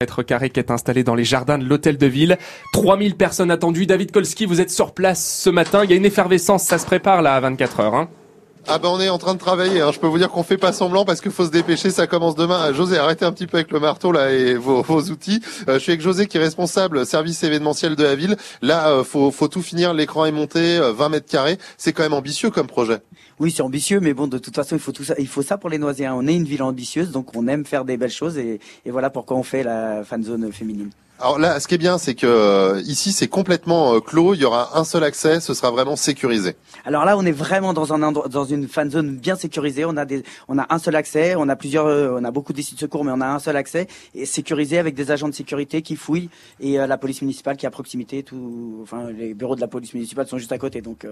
mètres carrés qui est installé dans les jardins de l'hôtel de ville. 3000 personnes attendues. David Kolski, vous êtes sur place ce matin. Il y a une effervescence, ça se prépare là à 24 heures. Hein. Ah ben on est en train de travailler, hein. je peux vous dire qu'on fait pas semblant parce qu'il faut se dépêcher, ça commence demain. Ah, José, arrêtez un petit peu avec le marteau là et vos, vos outils. Euh, je suis avec José qui est responsable service événementiel de la ville. Là, euh, faut, faut tout finir, l'écran est monté, 20 euh, mètres carrés. C'est quand même ambitieux comme projet. Oui, c'est ambitieux, mais bon, de toute façon, il faut tout ça. Il faut ça pour les Noisiens. On est une ville ambitieuse, donc on aime faire des belles choses et, et voilà pourquoi on fait la fan zone féminine. Alors là, ce qui est bien, c'est que euh, ici, c'est complètement euh, clos. Il y aura un seul accès. Ce sera vraiment sécurisé. Alors là, on est vraiment dans un dans une fan zone bien sécurisée. On a des, on a un seul accès. On a plusieurs, euh, on a beaucoup d'essais de secours, mais on a un seul accès et sécurisé avec des agents de sécurité qui fouillent et la police municipale qui est à proximité. Tout, enfin, les bureaux de la police municipale sont juste à côté. Donc,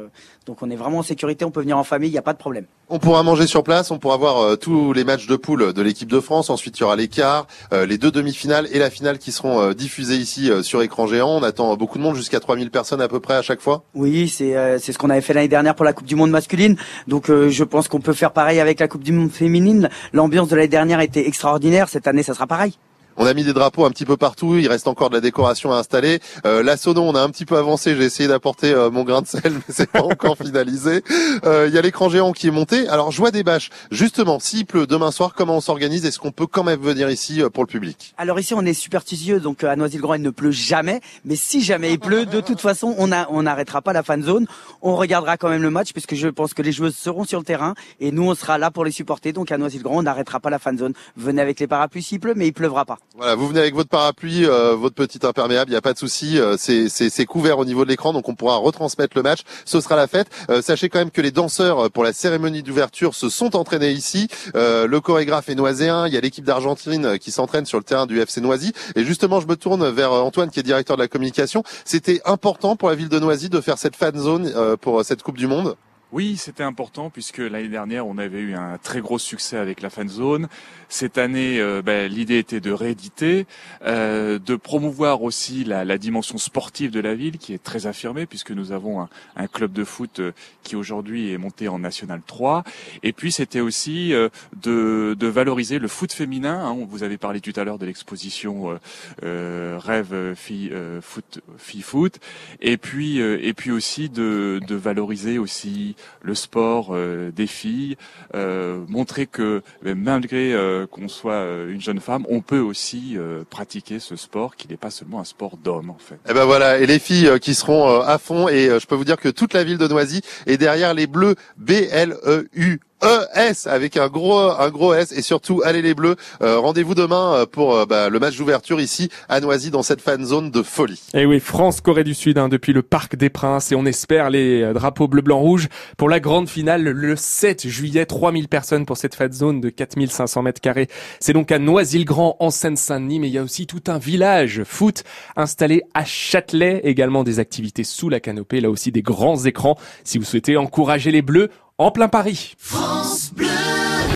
donc on est vraiment en sécurité. On peut venir en famille. Il n'y a pas de problème. On pourra manger sur place. On pourra voir tous les matchs de poule de l'équipe de France. Ensuite, il y aura l'écart, les deux demi-finales et la finale qui seront diffusées ici sur écran géant. On attend beaucoup de monde, jusqu'à 3000 personnes à peu près à chaque fois. Oui, c'est euh, c'est ce qu'on avait fait l'année dernière pour la Coupe du Monde masculine. Donc euh, je pense qu'on peut faire pareil avec la Coupe du Monde féminine. L'ambiance de l'année dernière était extraordinaire. Cette année, ça sera pareil. On a mis des drapeaux un petit peu partout. Il reste encore de la décoration à installer. Euh, la sono, on a un petit peu avancé. J'ai essayé d'apporter euh, mon grain de sel, mais c'est pas encore finalisé. Euh, il y a l'écran géant qui est monté. Alors, je vois des bâches. Justement, s'il pleut demain soir, comment on s'organise? Est-ce qu'on peut quand même venir ici pour le public? Alors ici, on est superstitieux, donc à Noisy-le-Grand, il ne pleut jamais. Mais si jamais il pleut, de toute façon, on on n'arrêtera pas la fan zone. On regardera quand même le match, puisque je pense que les joueuses seront sur le terrain et nous, on sera là pour les supporter. Donc à Noisy-le-Grand, on n'arrêtera pas la fan zone. Venez avec les parapluies s'il pleut, mais il pleuvra pas. Voilà, vous venez avec votre parapluie, euh, votre petit imperméable, il n'y a pas de souci, euh, c'est couvert au niveau de l'écran, donc on pourra retransmettre le match. Ce sera la fête. Euh, sachez quand même que les danseurs pour la cérémonie d'ouverture se sont entraînés ici. le chorégraphe est noiséen. Il y a l'équipe d'Argentine qui s'entraîne sur le terrain du FC Noisy. Et justement, je me tourne vers Antoine, qui est directeur de la communication. C'était important pour la ville de Noisy de faire cette fan zone pour cette Coupe du Monde? Oui, c'était important puisque l'année dernière, on avait eu un très gros succès avec la fan zone. Cette année, euh, ben, l'idée était de rééditer, euh, de promouvoir aussi la, la, dimension sportive de la ville qui est très affirmée puisque nous avons un, un club de foot euh, qui aujourd'hui est monté en National 3. Et puis, c'était aussi euh, de, de, valoriser le foot féminin. Hein. Vous avez parlé tout à l'heure de l'exposition euh, Rêve fille foot, fille foot. Et puis, et puis aussi de, de valoriser aussi le sport euh, des filles, euh, montrer que malgré euh, qu'on soit une jeune femme, on peut aussi pratiquer ce sport qui n'est pas seulement un sport d'homme en fait. Et eh ben voilà, et les filles qui seront à fond et je peux vous dire que toute la ville de Noisy est derrière les bleus B E ES avec un gros un gros S et surtout allez les bleus euh, rendez-vous demain euh, pour euh, bah, le match d'ouverture ici à Noisy dans cette fan zone de folie. Et eh oui France Corée du Sud hein, depuis le Parc des Princes et on espère les drapeaux bleu blanc rouge pour la grande finale le 7 juillet. 3000 personnes pour cette fan zone de 4500 mètres carrés. C'est donc à Noisy-le-Grand en Seine-Saint-Denis mais il y a aussi tout un village foot installé à Châtelet. Également des activités sous la canopée là aussi des grands écrans. Si vous souhaitez encourager les bleus en plein Paris.